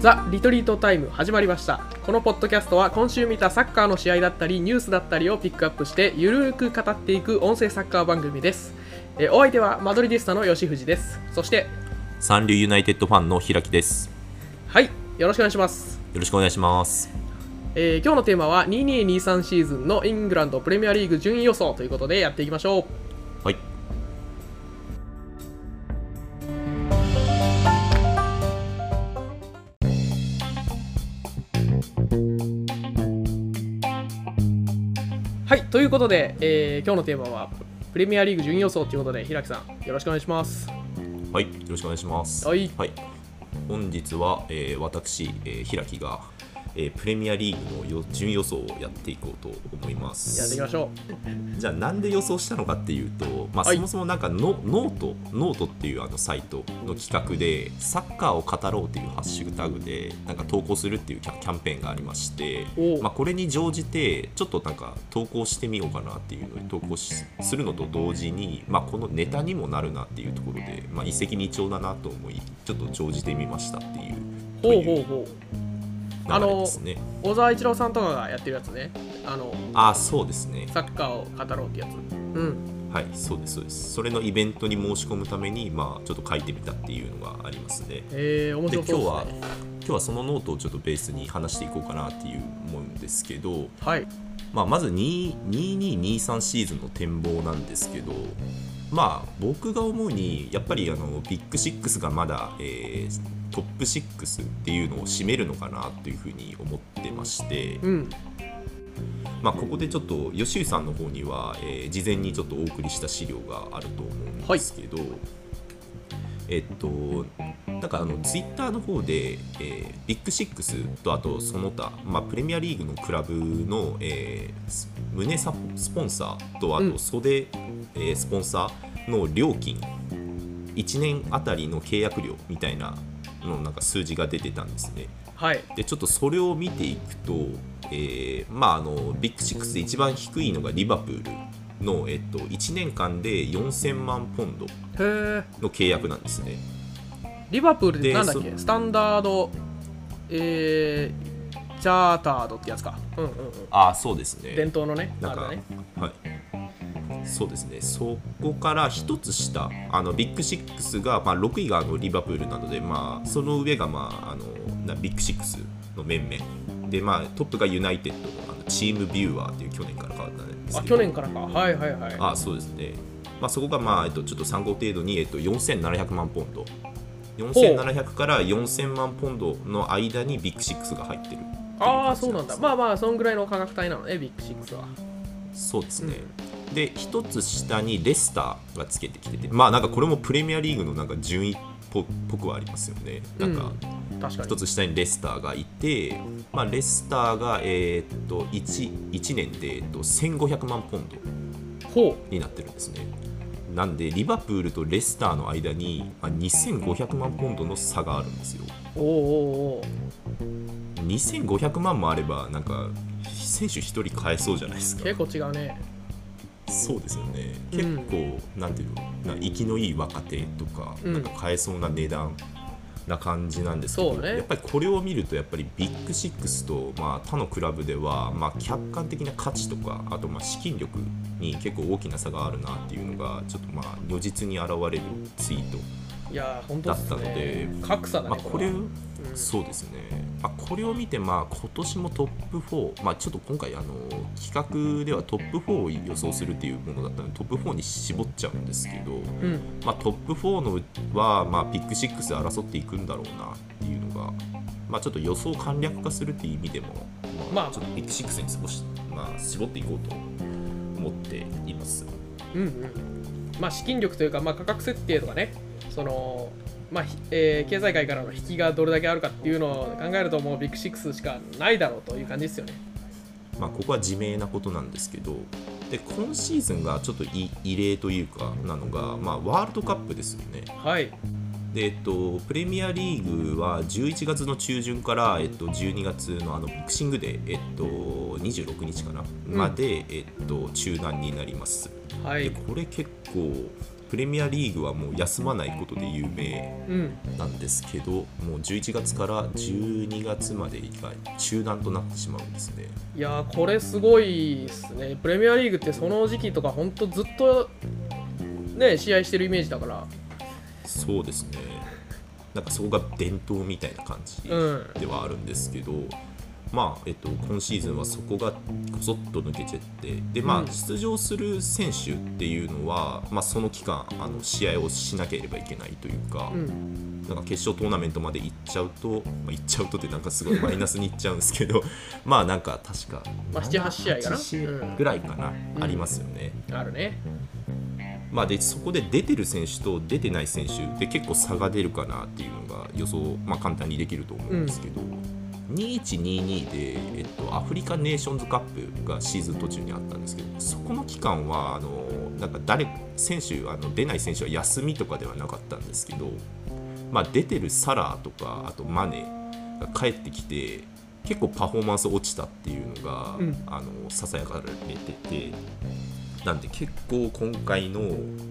ザ・リトリートタイム始まりました。このポッドキャストは今週見たサッカーの試合だったりニュースだったりをピックアップしてゆるーく語っていく音声サッカー番組です。えーお相手はマドリディスタの吉藤です。そして三流ユナイテッドファンの平木です。はいよろしくお願いします。よろしくお願いします。えー今日のテーマは2223シーズンのイングランドプレミアリーグ順位予想ということでやっていきましょうということで、えー今日のテーマはプレミアリーグ順位予想ということで平木さんよろしくお願いしますはい。よろしくお願いします。はい本日は、えー私、えー平木が、えープレミアリーグのよ順位予想をやっていこうと思いまやっていすき。ましょじゃあなんで予想したのかっていうと、まあ、はい。そもそもなんかノノートノートっていうあのサイトの企画でサッカーを語ろうっていうハッシュタグでなんか投稿するっていうキャンペーンがありましてまあ、これに乗じてちょっとなんか投稿してみようかなっていうのに投稿しするのと同時に、まあ、このネタにもなるなっていうところで、まあ、一石二鳥だなと思いちょっと乗じてみましたっていううほうほうほうあの。小沢一郎さんとかがやってるやつねあのあそうですねサッカーを語ろうってやつうんはい、そうです、そうです。それのイベントに申し込むために、まあ、ちょっと書いてみたっていうのがありますね。えー、面で、白今日はそうですね、今日はそのノートをちょっとベースに話していこうかなっていう思うんですけど、はいまあ、まず2 2223シーズンの展望なんですけど、まあ、僕が思うに、やっぱりあのビッグシックスがまだ、えートップ6っていうのを占めるのかなというふうに思ってまして、うん。まあ、ここでちょっと吉井さんの方には、えー事前にちょっとお送りした資料があると思うんですけど、えっとなんかあのツイッターの方で、えービッグシックスとあとその他、まあ、プレミアリーグのクラブの、えース胸サスポンサーとあうん。と袖、えースポンサーの料金1年あたりの契約料みたいなのなんか数字が出てたんですね。はい。でちょっとそれを見ていくと、えーまあ、あのビッグシックスで一番低いのがリバプールの、えっと、1年間で4000万ポンドの契約なんですね。リバプールででなんだっけ？そスタンダードえー、チャータードってやつか。うんうんうん。ああそうですね。伝統のねなんか、ね。はい、そうですね、そこから一つ下、あのビッグシックスが、まあ、6位があのリバプールなので、まあ、その上が、まあ、あのなビッグシックスの面々で、まあ、トップがユナイテッドあの TeamViewer っていう去年から変わったんですけど。あ去年からか。はいはいはい。あそうですね、まあ、そこが、まあえっと、ちょっと参考程度に、えっと、4700万ポンド。4700から4000万ポンドの間にビッグシックスが入ってる、ね、ああそうなんだ。まあまあそんぐらいの価格帯なのねビッグシックスは。そうですね、うん、で一つ下にレスターがつけてきててまあなんかこれもプレミアリーグのなんか順位っぽくはありますよね。なんか、うん。1つ下にレスターがいて、まあ、レスターが、えー、っと 1, 1年で、えっと、1500万ポンドになってるんですね。なんでリバプールとレスターの間に、あ、2500万ポンドの差があるんですよ。おお2500万もあればなんか選手1人買えそうじゃないですか。結構違うね。そうですよね。結構、うん、なんていうの生きのいい若手とか,、なんか買えそうな値段。な感じなんですけど、ね。やっぱりこれを見るとやっぱりビッグシックスと、まあ、他のクラブでは、まあ、客観的な価値とかあとまあ資金力に結構大きな差があるなっていうのがちょっとまあ如実に現れるツイートいやー本当だったのねで格差だね、まあ、これは。そうですね、まあ、これを見て、まあ、今年もトップ4、まあ、ちょっと今回あの企画ではトップ4を予想するっていうものだったのでトップ4に絞っちゃうんですけど、うん。まあ、トップ4のは、まあ、ビッグ6で争っていくんだろうなっていうのが、まあ、ちょっと予想簡略化するっていう意味でも、まあまあ。ちょっとビッグ6に絞し、まあ、絞っていこうと思っています。うんうん。まあ資金力というか、まあ、価格設定とかねそのまあひえー経済界からの引きがどれだけあるかっていうのを考えるともうビッグシックスしかないだろうという感じですよね。まあ、ここは自明なことなんですけどで今シーズンがちょっと異異例というかなのが、まあ、ワールドカップですよね。はい。で、えっと、プレミアリーグは11月の中旬から、えっと、12月のあのボクシングデー、えっと、26日かな、ん。まで、えっと、中断になります、はい。でこれ結構プレミアリーグはもう休まないことで有名うん。なんですけどもう11月から12月までが中断となってしまうんですね。いやーこれすごいですね。プレミアリーグってその時期とか本当ずっとね試合してるイメージだから。そうですね。なんかそこが伝統みたいな感じうん。ではあるんですけど、まあえっと、今シーズンはそこがこそっと抜けちゃってで、まあ、うん。出場する選手っていうのは、まあ、その期間あの試合をしなければいけないというか,、うん。なんか決勝トーナメントまで行っちゃうと、まあ、行っちゃうとってなんかすごいマイナスに行っちゃうんですけど まあなんか確かまあ7 8試合かな？7 8試合うんぐらいかな、うん。ありますよね。あるね。まあ、でそこで出てる選手と出てない選手で結構差が出るかなっていうのが予想、まあ、簡単にできると思うんですけど、2122で、えっと、アフリカネーションズカップがシーズン途中にあったんですけどそこの期間はあのなんか誰選手あの出ない選手は休みとかではなかったんですけど、まあ、出てるサラーとかあとマネが帰ってきて結構パフォーマンス落ちたっていうのが、うん。あのささやかれててなんで結構今回の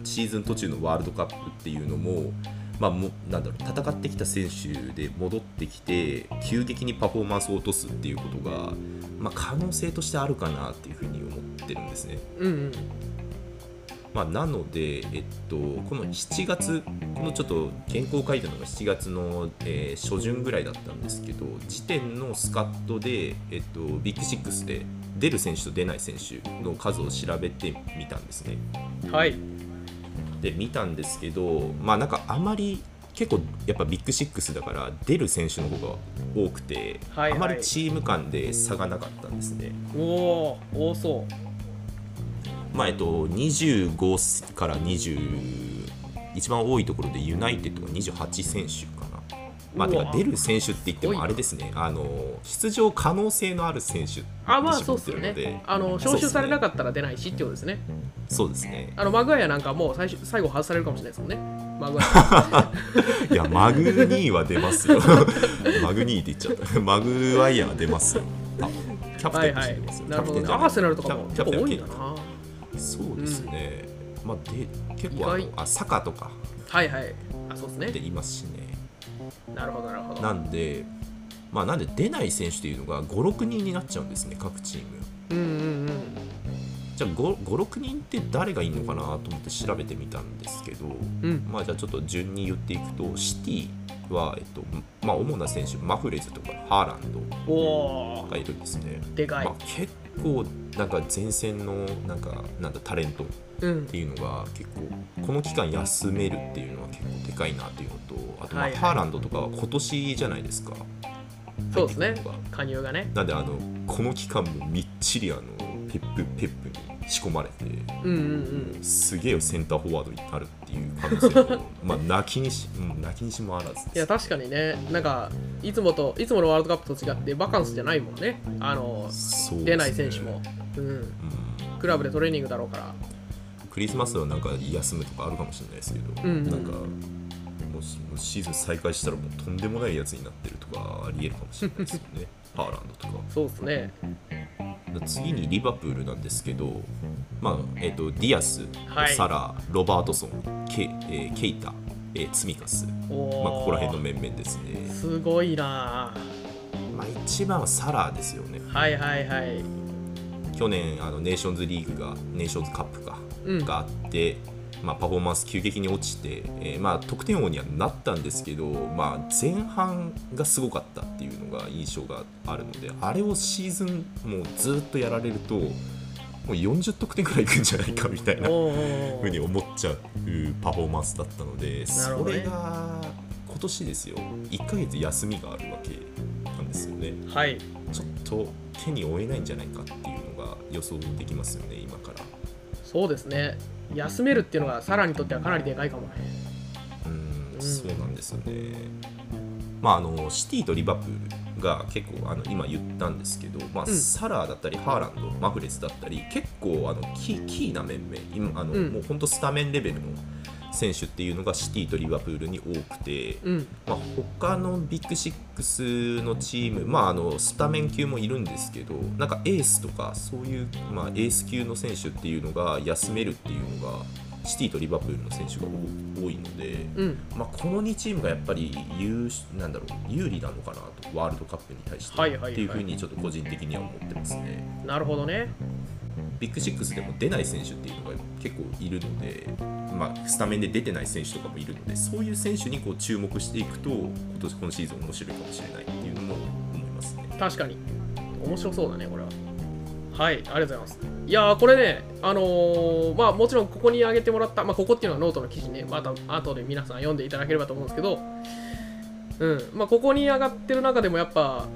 シーズン途中のワールドカップっていうのも,、まあ、もなんだろう戦ってきた選手で戻ってきて急激にパフォーマンスを落とすっていうことが、まあ、可能性としてあるかなっていうふうに思ってるんですね。うんうんまあ、なので、えっと、この7月、このちょっと原稿を書いたのが7月の、えー初旬ぐらいだったんですけど、時点のスカットで、えっと、ビッグシックスで出る選手と出ない選手の数を調べてみたんですね。はいで、見たんですけど、まあなんかあまり結構やっぱビッグシックスだから出る選手の方が多くて、はいはいあまりチーム間で差がなかったんですね。おお多そうまあえっと、25から20一番多いところでユナイテッドが28選手。まあ、てか出る選手って言ってもあれですね。あの出場可能性のある選手にあまあそうっ絞ってるのすよねで。あの招集されなかったら出ないしってことですね。そうですね。あのマグワイアなんかもう最初最後外されるかもしれないですもんね。マグワイいやマグニーは出ますよ。マグニーって言っちゃった。マグワイアは出ますよ。キャプテンとアはいはいして出ますよ、なるほど。ねアーセナルとかもキャ結構多いんだな。そうですね、まあで結構あのあサカとか。はいはい。あそうですね。って言いますしねなるほどなるほど。なんで、まあ、なんで出ない選手というのが56人になっちゃうんですね各チーム。うんうんうんじゃあ56人って誰がいいのかなと思って調べてみたんですけど、うん。まあ、じゃあちょっと順に言っていくとシティは、えっとまあ、主な選手マフレズとかハーランドがいるんですね、でかい。まあ、結構なんか前線のなんかなんだタレントっうん。ていうのが結構この期間休めるっていうのは結構でかいなっていうのとあとまあハーランドとかは今年じゃないですか。そうですね。加入がね。なんであのこの期間もみっちりあのペップペップに仕込まれてうんうんうん。すげえセンターフォワードになるっていう可能性も まあ泣きにし、うん、泣きにしもあらずいや確かにね。なんかいつもといつものワールドカップと違ってバカンスじゃないもんね。あのね。出ない選手も、うん、うん。クラブでトレーニングだろうから。クリスマスはなんか休むとかあるかもしれないですけど、うんうん。なんかもうしもうシーズン再開したらもうとんでもないやつになってるとかありえるかもしれないですよねハーランドとか。そうですね。次にリバプールなんですけど、まあえー、とディアス、はい。サラー、ロバートソン、ケ、えーケイタ、えーツィミカス、まあ、ここら辺の面々ですね、すごいな。まあ、一番はサラーですよね。はいはいはい。去年あのネーションズリーグがネーションズカップか、うん。があって、まあ、パフォーマンス急激に落ちて、えーまあ、得点王にはなったんですけど、まあ、前半がすごかったっていうのが印象があるのであれをシーズンもうずっとやられるともう40得点くらいいくんじゃないかみたいなふうに思っちゃうパフォーマンスだったので、それが今年ですよ。1ヶ月休みがあるわけなんですよね。はい。ちょっと手に負えないんじゃないかっていうのが予想できますよね今から。そうですね休めるっていうのがサラにとってはかなりでかいかもね。うんうん。そうなんですよね。まああのシティとリバプールが結構あの今言ったんですけど、まあうん。サラーだったりハーランドマフレスだったり結構あのキーキーな面々今あの、うん。もう本当スタメンレベルの選手っていうのがシティとリバプールに多くて、うん。まあ、他のビッグシックスのチーム、まあ、あのスタメン級もいるんですけどなんかエースとかそういう、まあ、エース級の選手っていうのが休めるっていうのがシティとリバプールの選手が多いので、うん。まあ、この2チームがやっぱり有なんだろう有利なのかなとワールドカップに対して、はいはいはい。っていうふうにちょっと個人的には思ってますね。なるほどねビッグシックスでも出ない選手っていうのが結構いるので、まあ、スタメンで出てない選手とかもいるのでそういう選手にこう注目していくと今年今シーズン面白いかもしれないっていうのも思いますね。確かに。面白そうだねこれは。はいありがとうございます。いやーこれねあのーまあもちろんここに上げてもらったまあここっていうのはノートの記事ね。また後で皆さん読んでいただければと思うんですけど。うんまあここに上がってる中でもやっぱ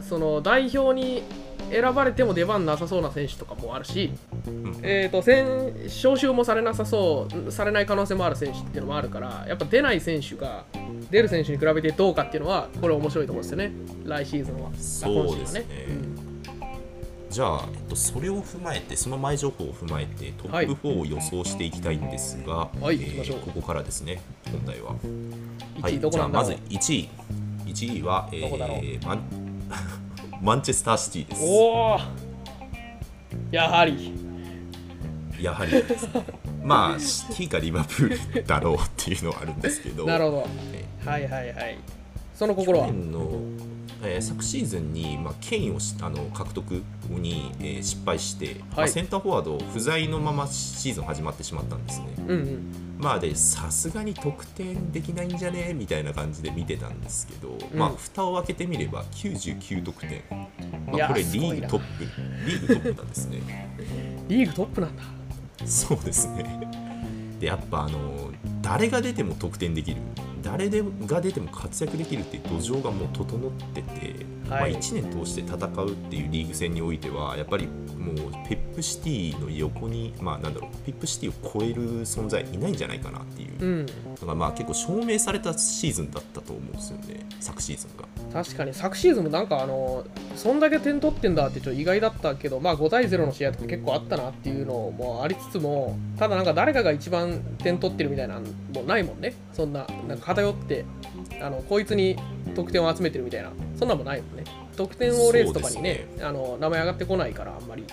その代表に選ばれても出番なさそうな選手とかもあるし、ん。えー、と先招集もされなさそうされない可能性もある選手っていうのもあるからやっぱ出ない選手が出る選手に比べてどうかっていうのはこれ面白いと思うんですよね。来シーズンは。そうですね。ね。じゃあ、えっと、それを踏まえてその前情報を踏まえてトップ4を予想していきたいんですが、はいえ行きましょう。ここからですね本題は。うん1位はい、どこなんだろう、じゃあまず1位。1位は、えーマンチェスターシティです。おおやはり。やはり。まあシティかリバプールだろうっていうのはあるんですけど。なるほど。えはいはいはい。その心は？去年の、えー昨シーズンに、まあ、権威をしあの獲得に、えー失敗して、まあ、センターフォワード不在のままシーズン始まってしまったんですね。うんうん。まあでさすがに得点できないんじゃね？みたいな感じで見てたんですけど、うん。まあ蓋を開けてみれば99得点、いまあ、やこれリーグトップ。リーグトップなんですね。リーグトップなんだ。そうですね。でやっぱあの誰が出ても得点できる誰でが出ても活躍できるっていう土壌がもう整ってて、まあ、1年通して戦うっていうリーグ戦においてはやっぱりもうペップシティの横にまあなんだろうペップシティを超える存在いないんじゃないかなっていう、うん。だからまあ結構証明されたシーズンだったと思うんですよね昨シーズンが。確かに。昨シーズンもなんかあのそんだけ点取ってんだってちょっと意外だったけどまあ5対0の試合とか結構あったなっていうのもありつつもただなんか誰かが一番点取ってるみたいなのもないもんね。そんななんか偏ってあのこいつに得点を集めてるみたいな。そんなのもないもんね。得点王レースとかにねそうあの名前上がってこないからあんまり。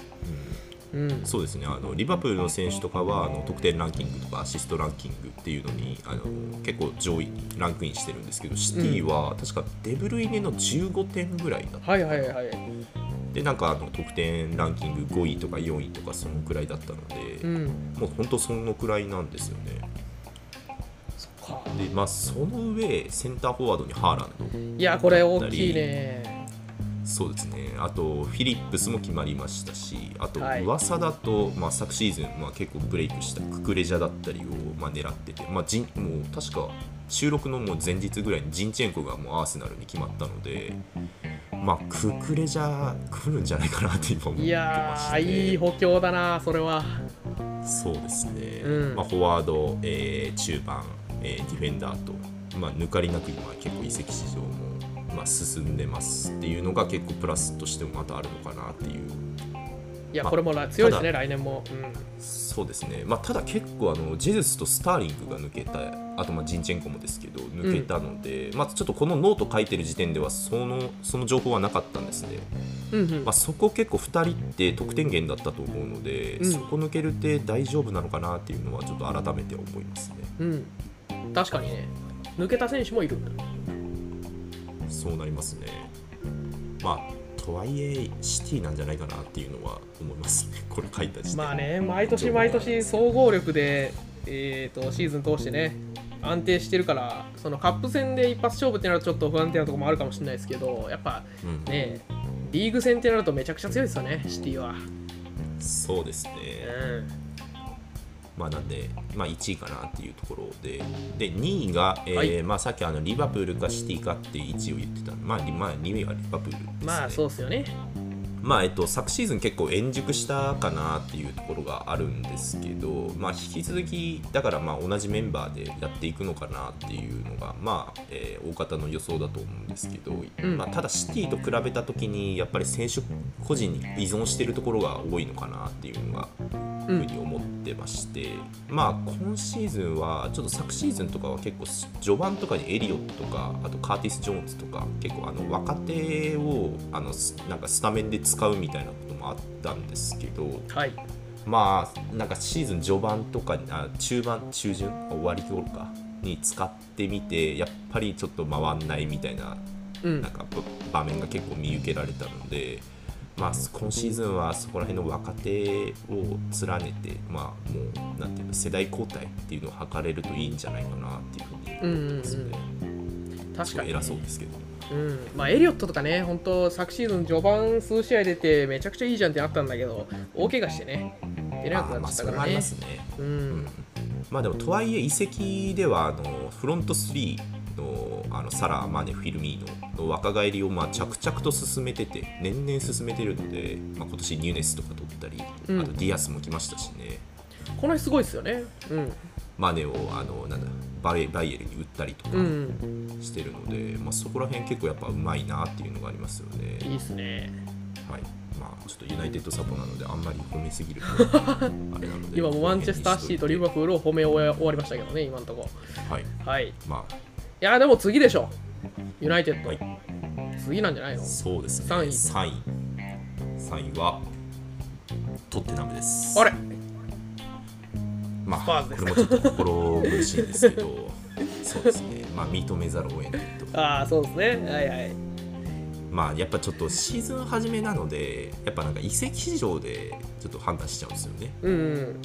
うん。そうですね。あのリバプールの選手とかはあの得点ランキングとかアシストランキングっていうのにあの結構上位にランクインしてるんですけどシティは確かデブルイネの15点ぐらいだった。はいはいはいでなんかあの得点ランキング5位とか4位とかそのくらいだったので、うん。もう本当そのくらいなんですよねでまあその上センターフォワードにハーランド。いやこれ大きいね。そうですね。あとフィリップスも決まりましたしあとはい。噂だと、まあ、昨シーズン、まあ、結構ブレイクしたククレジャだったりを、まあ、狙ってて、まあ、ジンもう確か収録のもう前日ぐらいにジンチェンコがもうアーセナルに決まったので、まあ、ククレジャ来るんじゃないかなって今思ってまいやしてーいい補強だなそれは。そうですね、うん。まあ、フォワード、えー中盤、えーディフェンダーと、まあ、抜かりなく今結構移籍市場も、まあ、進んでますっていうのが結構プラスとしてもまたあるのかなっていう。まあいやこれもら強いですねた来年も、うん、そうですね、まあ、ただ結構あのジェズスとスターリングが抜けたあとまあジンチェンコもですけど抜けたので、まあ、ちょっとこのノート書いてる時点ではそのその情報はなかったんですね、うんうん。まあ、そこ結構2人って得点源だったと思うので、うん。そこ抜けるって大丈夫なのかなっていうのはちょっと改めて思いますね。うん、確かにね。抜けた選手もいるそうなりますね。まあとはいえシティなんじゃないかなっていうのは思います。ね これ書いた時点で。まあね毎年毎年総合力で、えー、とシーズン通してね安定してるからそのカップ戦で一発勝負ってなるとちょっと不安定なところもあるかもしれないですけどやっぱうん。ねリーグ戦ってなるとめちゃくちゃ強いですよねシティは、そうですね、うんまあ、なんで、まあ、1位かなっていうところで、で2位が、えーはい。まあ、さっきあのリバプールかシティかって1位を言ってた、まあ、リまあ、2位はリバプールです、ね。まあそうですよね。まあえっと、昨シーズン結構円熟したかなっていうところがあるんですけど、まあ、引き続きだからまあ同じメンバーでやっていくのかなっていうのが、まあえー大方の予想だと思うんですけど、うん。まあ、ただシティと比べた時にやっぱり選手個人に依存しているところが多いのかなっていうのがふうに思ってまして、まあ今シーズンはちょっと昨シーズンとかは結構序盤とかにエリオットとかあとカーティス・ジョーンズとか結構あの若手をあのすなんかスタメンで使うみたいなこともあったんですけど、はい。まあなんかシーズン序盤とかあ中盤中旬終わり頃かに使ってみてやっぱりちょっと回んないみたいなうん。なんか場面が結構見受けられたので、まあ、今シーズンはそこら辺の若手を連ねて、まあ、もうなんていうの世代交代っていうのを図れるといいんじゃないかなっていうふうに思いますね。確かに偉そうですけど。うんまあ、エリオットとかね、本当昨シーズン序盤数試合出てめちゃくちゃいいじゃんってなったんだけど、大怪我してね、出れなくなっちゃったからね。もありますね。ううんん、まあでもとはいえ移籍ではあのフロント3のあのサラ・マネ・フィルミーノの若返りをまあ着々と進めてて年々進めてるので、まあ、今年ニュネスとか取ったり、うんあとディアスも来ましたしねこの辺すごいですよね。うん、マネをあのなんだバイバイエルに売ったりとかうん、してるので、まあ、そこら辺結構やっぱうまいなっていうのがありますよね。いいっすね。はいまあ、ちょっとユナイテッドサポなのであんまり褒めすぎると あれなので今もマンチェスターシティとリバプールを褒め終わりましたけどね、今のとこはいろ。はい。いまや、でも次でしょ。ユナイテッド。はい次なんじゃないの？あそうですね三位3位3位はトッテナムですあれ？まあこれもちょっと心苦しいんですけど そうですねまあ認めざるを得ないとああ、そうですね。はいはい。まあやっぱちょっとシーズン初めなのでやっぱなんか移籍市場でちょっと判断しちゃうんですよねうん、うん。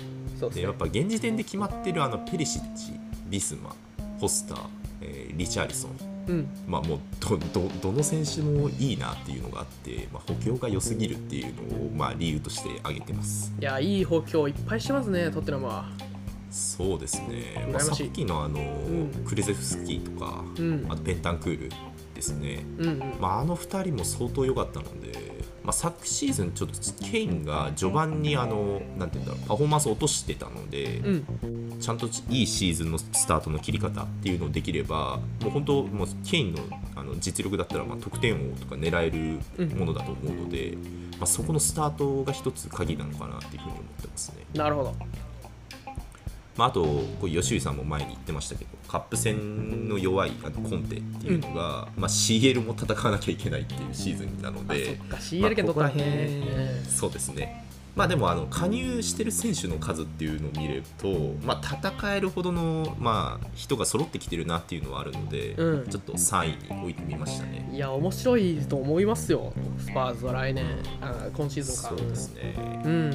そうですねでやっ。ぱ現時点で決まってるあのペリシッチビスマホスター、えーリチャーリソンうん。まあもうどどどの選手もいいなっていうのがあって、まあ、補強が良すぎるっていうのをまあ理由として挙げてますいや、いい補強いっぱいしてますね、トッテナムは。そうですね、まあ、さっきのあの、んクレゼフスキーとか、うんあとペンタンクールですね、うんうん。まあ、あの2人も相当良かったので、まあ、昨シーズンちょっとケインが序盤にあのなんていうんだろうパフォーマンスを落としてたので、うん。ちゃんといいシーズンのスタートの切り方っていうのをできればもう本当もうケインのあの実力だったらまあ得点王とか狙えるものだと思うので、まあ、そこのスタートが一つ鍵なのかなっていうふうに思ってますね。なるほど。まあ、あとこう吉井さんも前に言ってましたけどカップ戦の弱いあのコンテっていうのが、まあ、CL も戦わなきゃいけないっていうシーズンなのあ、そでっか、CL 権取ったね。まあそうですねまあでもあの加入してる選手の数っていうのを見ると、まあ、戦えるほどの、まあ、人が揃ってきてるなっていうのはあるので、うんちょっと3位に置いてみましたね。いや、面白いと思いますよ、スパーズは来年、あ今シーズンか。そうですねうん。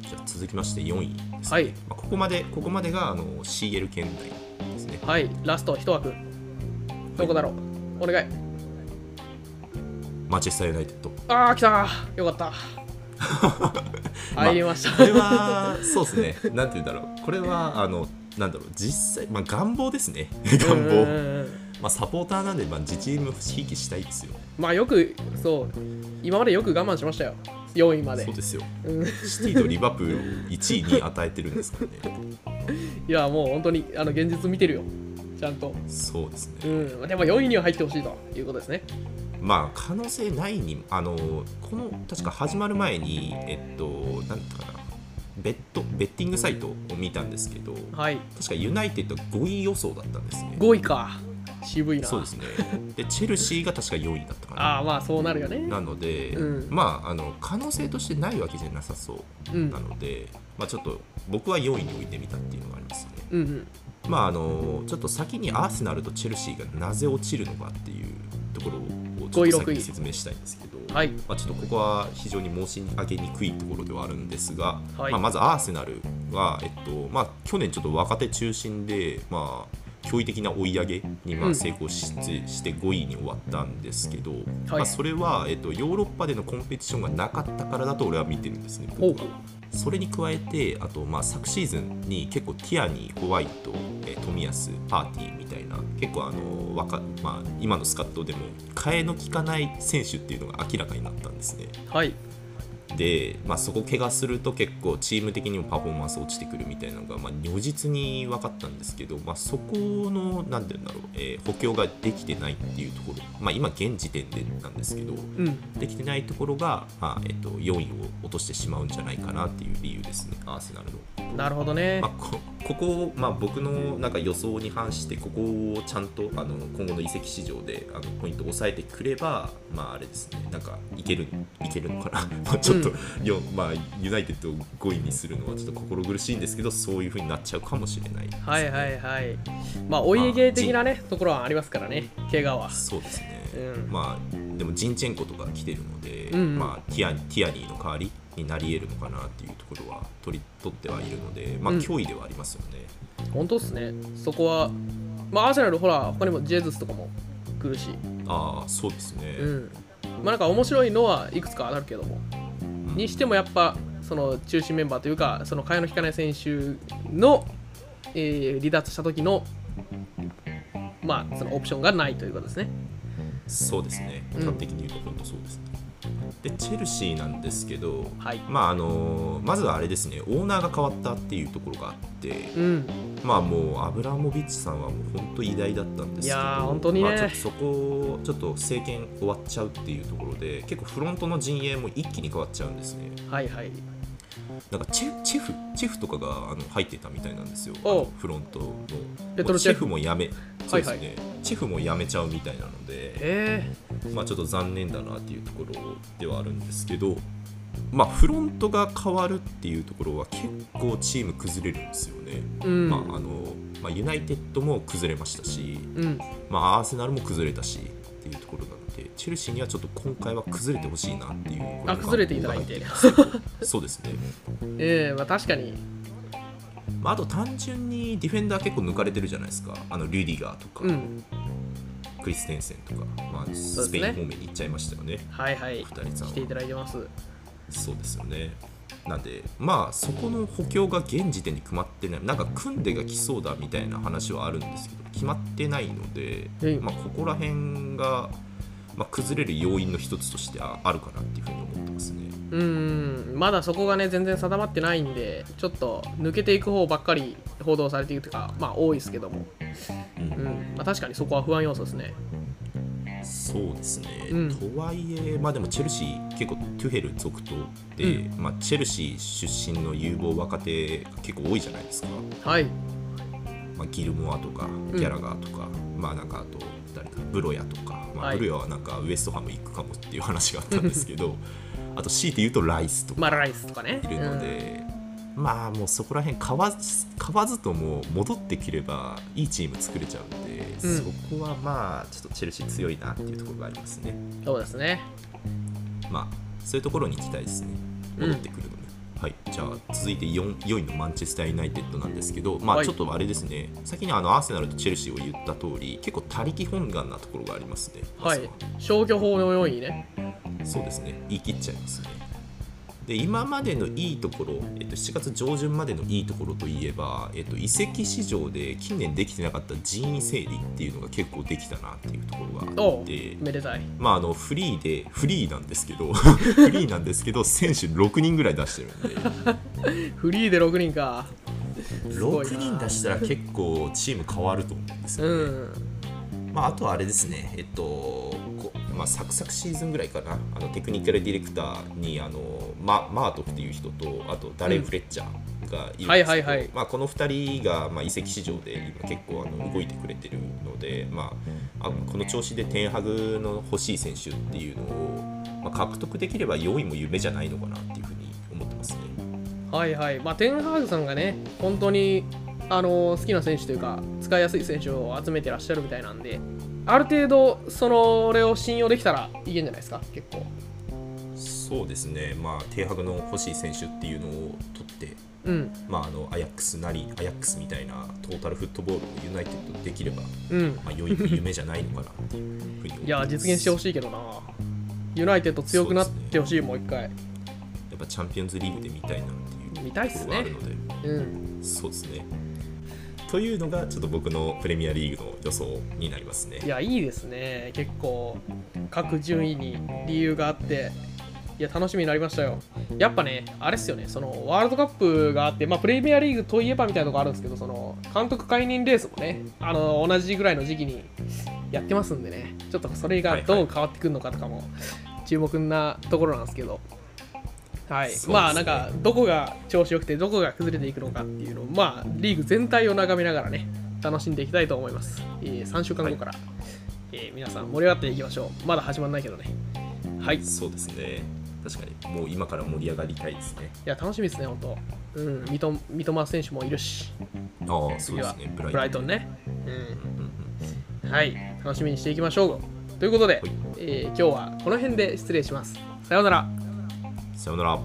じゃあ続きまして4位です、ねはいまあ、ここまでここまでがあの CL 圏内ですね。はい、ラスト1枠。どこだろう？お願い。マンチェスター・ユナイテッドあー、来たよかった。入りました。これはそうですねなんて言うんだろうこれはあのなんだろう実際、まあ、願望ですね願望、うんまあ、サポーターなんで、まあ、自チームひいきしたいですよまあよく、そう、今までよく我慢しましたよ。4位までそう。ですようんシティとリバプールを1位に与えてるんですからね いや、もう本当にあの現実見てるよ。ちゃんと。そうですね、うん。でも4位には入ってほしいということですね。まあ可能性ないにあのこの確か始まる前にえっとなんかなベッドベッティングサイトを見たんですけどはい。確かユナイテッド5位予想だったんですね5位か。渋いな。そうですねでチェルシーが確か4位だったかなああ、まあそうなるよね。なので、うんまああの可能性としてないわけじゃなさそううんな。ので、まあ、ちょっと僕は4位に置いてみたっていうのがありますね。うんうん。まああのちょっと先にアーセナルとチェルシーがなぜ落ちるのかっていうところをちょっと先に説明したいんですけど、はい。まあ、ちょっとここは非常に申し上げにくいところではあるんですが、はい。まあ、まずアーセナルは、えっとまあ、去年ちょっと若手中心で、まあ、驚異的な追い上げにま成功し,、して5位に終わったんですけど、はい。まあ、それは、えっと、ヨーロッパでのコンペティションがなかったからだと俺は見てるんですね。僕はそれに加えてあと、まあ、昨シーズンに結構ティアニー、ホワイト、えー冨安、パーティーみたいな結構あの若、まあ、今のスカットでも替えの利かない選手っていうのが明らかになったんですね。はい。で、まあ、そこ怪我すると結構チーム的にもパフォーマンス落ちてくるみたいなのが、まあ、如実に分かったんですけど、まあ、そこの何て言うんだろう、えー補強ができてないっていうところ、まあ、今現時点でなんですけどうん。できてないところが、まあえっと4位を落としてしまうんじゃないかなっていう理由ですねアーセナルの。なるほどねまあ、。こここを、まあ、僕のなんか予想に反してここをちゃんとあの今後の移籍市場であのポイントを抑えてくれば、まあ、あれですね。なんかいけるいけるのかな。まあちょっと、よまあ、ユナイテッドを5位にするのはちょっと心苦しいんですけどそういうふうになっちゃうかもしれないね、はいはいはい。まあお家芸的なねところはありますからね怪我は。そうですね、うん。まあでもジンチェンコとか来てるので、うんうん。まあ、ティアティアニーの代わりになり得るのかなっていうところは取り取ってはいるので、まあ、うん。脅威ではありますよね、本当っすね。そこはまあアーセナルほら他にもジェズスとかも来るし。ああそうですね、うん。まあなんか面白いのはいくつかあるけども。うん。にしてもやっぱその中心メンバーというかその替えの利かない選手の、えー離脱した時のまあそのオプションがないということですね。そうですね。うん。端的に言うと本当そうですね、でチェルシーなんですけど、はい。まああのまずはあれですねオーナーが変わったっていうところがあって、うん。まあもうアブラモビッチさんはもう本当偉大だったんですけどいやー本当にね。まあ、ちょっとそこちょっと政権終わっちゃうっていうところで結構フロントの陣営も一気に変わっちゃうんですね。はいはいなんかチェチェフチェフとかがあの入ってたみたいなんですよ。フロントの。ペトロチェフ。もやめそうですね、はいチェフもやめちゃうみたいなので。え。まあちょっと残念だなっていうところではあるんですけどまあフロントが変わるっていうところは結構チーム崩れるんですよね、ー、うん、まああのまあ、ユナイテッドも崩れましたし、うん。まあ、アーセナルも崩れたしっていうところチェルシーにはちょっと今回は崩れてほしいなっていうあ崩れていただいて そうですね、ええまあ確かに。まあ、あと単純にディフェンダー結構抜かれてるじゃないですか。あのリュディガーとか、うん。クリステンセンとか、まあ、スペイン方面に行っちゃいましたよね。はいはい。二人さんは。来ていただいてます。そうですよね。なんでまあそこの補強が現時点に決まってない。なんか組んでが来そうだみたいな話はあるんですけど決まってないので、うん。まあ、ここら辺が、まあ、崩れる要因の一つとしてはあるかなっていうふうに思ってますね。うんまだそこがね全然定まってないんでちょっと抜けていく方ばっかり報道されているというかまあ多いですけども、うん。うん。まあ、確かにそこは不安要素ですね。そうですね、うん。とはいえ、まあ、でもチェルシー結構トゥヘル続投で、まあ、チェルシー出身の有望若手が結構多いじゃないですか、はい。まあ、ギルモアとかギャラガーとか、まあなんかあと誰だブロヤとか、まあ、はい。ブロヤはなんかウエストハム行くかもっていう話があったんですけど あと強いて言うとライスとかまあライスとかね。いるので、まあもうそこら辺買わず買わずとも戻ってきればいいチーム作れちゃうんで、うん。そこはまあちょっとチェルシー強いなっていうところがありますね。うんそうですね。まあそういうところに期待ですね。戻ってくるのに、はいじゃあ続いて 4, 4位のマンチェスター・ユナイテッドなんですけどまはい。あちょっとあれですね、先にあのアーセナルとチェルシーを言った通り結構他力本願なところがありますね。はい。消去法の4位ね。そうですね。言い切っちゃいますねで今までのいいところ、えっと、7月上旬までのいいところといえば、えっと、移籍市場で近年できてなかった人員整理っていうのが結構できたなっていうところがあってめでたい。まあ、あのフリーでフリーなんですけど フリーなんですけど選手6人ぐらい出してるんで。フリーで6人か。すごいな。6人出したら結構チーム変わると思うんですよね、うん。まあ、あとはあれですね。えっとこまあ、サクサクシーズンぐらいかな。あのテクニカルディレクターにあのママートフっていう人とあとダレン・フレッチャーがいるんですけど、はいはいはい。まあ、この2人が、まあ、移籍市場で今結構あの動いてくれてるので、まあ、あこの調子でテンハグの欲しい選手っていうのを、まあ、獲得できれば4位も夢じゃないのかなっていうふうに思ってますね。はいはい。まあテンハーグさんがね本当にあの好きな選手というか使いやすい選手を集めてらっしゃるみたいなんである程度それを信用できたらいけんじゃないですか？結構。そうですね、まあ、テンハグの欲しい選手っていうのを取ってうん。まあ、あのアヤックスなりアヤックスみたいなトータルフットボールをユナイテッドできれば、うん。まあ、良い夢じゃないのかなっていうふうに思ってます。いや実現してほしいけどな。ユナイテッド強くなってほしい、もう一回。やっぱチャンピオンズリーグで見たいなっていう見たいっすねところがあるので、うん。そうですねというのがちょっと僕のプレミアリーグの予想になりますね。いやいいですね。結構各順位に理由があって。いや楽しみになりましたよ。やっぱねあれっすよね。そのワールドカップがあってまあプレミアリーグといえばみたいなとこあるんですけどその監督解任レースもね。あの同じぐらいの時期にやってますんでね。ちょっとそれがどう変わってくるのかとかも注目なところなんですけど。はい、そうですね。まあなんかどこが調子よくてどこが崩れていくのかっていうのをまあリーグ全体を眺めながらね楽しんでいきたいと思います、えー3週間後から、えー皆さん盛り上がっていきましょう。まだ始まんないけどね。はい。そうですね。確かにもう今から盛り上がりたいですね。いや楽しみですね本当。うん三笘選手もいるし。ああそうですね。ブライトン。ね。うん。うんうんはい。楽しみにしていきましょう。ということで、はい。えー今日はこの辺で失礼します。さようなら。うんさようなら。